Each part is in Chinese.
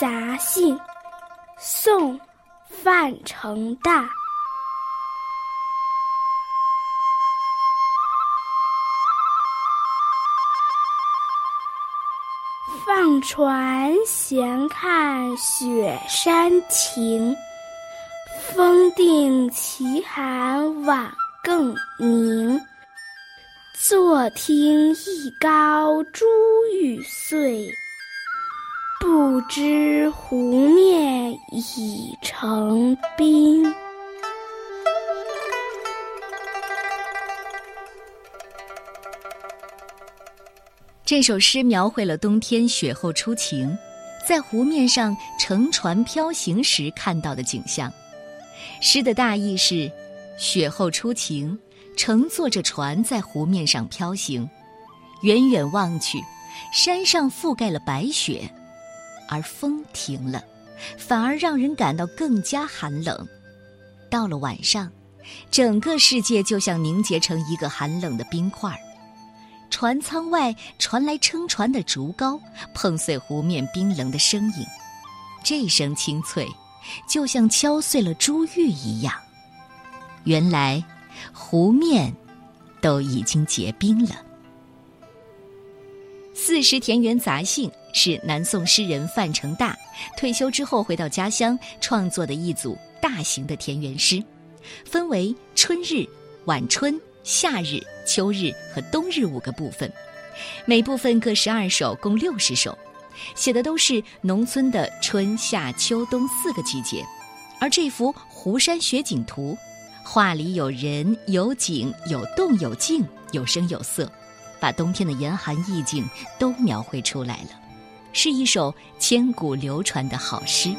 杂兴》宋·范成大。放船闲看雪山晴，风定奇寒晚更凝。坐听一篙珠玉碎，不知湖面已成冰。这首诗描绘了冬天雪后初晴，在湖面上乘船飘行时看到的景象。诗的大意是：雪后初晴。乘坐着船在湖面上飘行，远远望去，山上覆盖了白雪，而风停了，反而让人感到更加寒冷。到了晚上，整个世界就像凝结成一个寒冷的冰块。船舱外传来撑船的竹篙碰碎湖面冰冷的声音，这声清脆，就像敲碎了珠玉一样。原来。湖面都已经结冰了。《四时田园杂兴》是南宋诗人范成大退休之后回到家乡创作的一组大型的田园诗，分为春日、晚春、夏日、秋日和冬日五个部分，每部分各十二首，共六十首，写的都是农村的春夏秋冬四个季节。而这幅湖山雪景图。画里有人有景有动有静有声有色，把冬天的严寒意境都描绘出来了，是一首千古流传的好诗。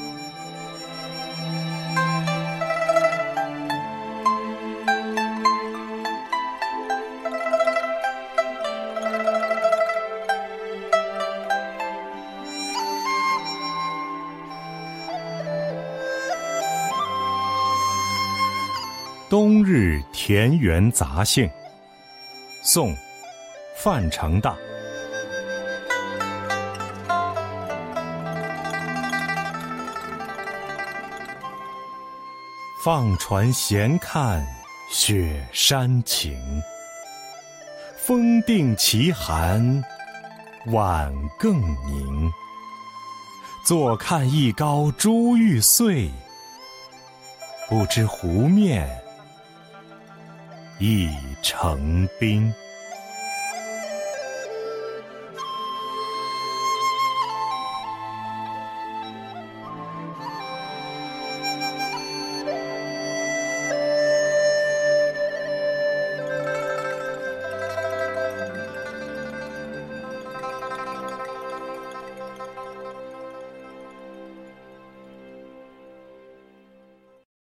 《冬日田园杂兴》宋·范成大。放船闲看雪山晴，风定奇寒晚更凝。坐看一篙珠玉碎，不知湖面。一成冰。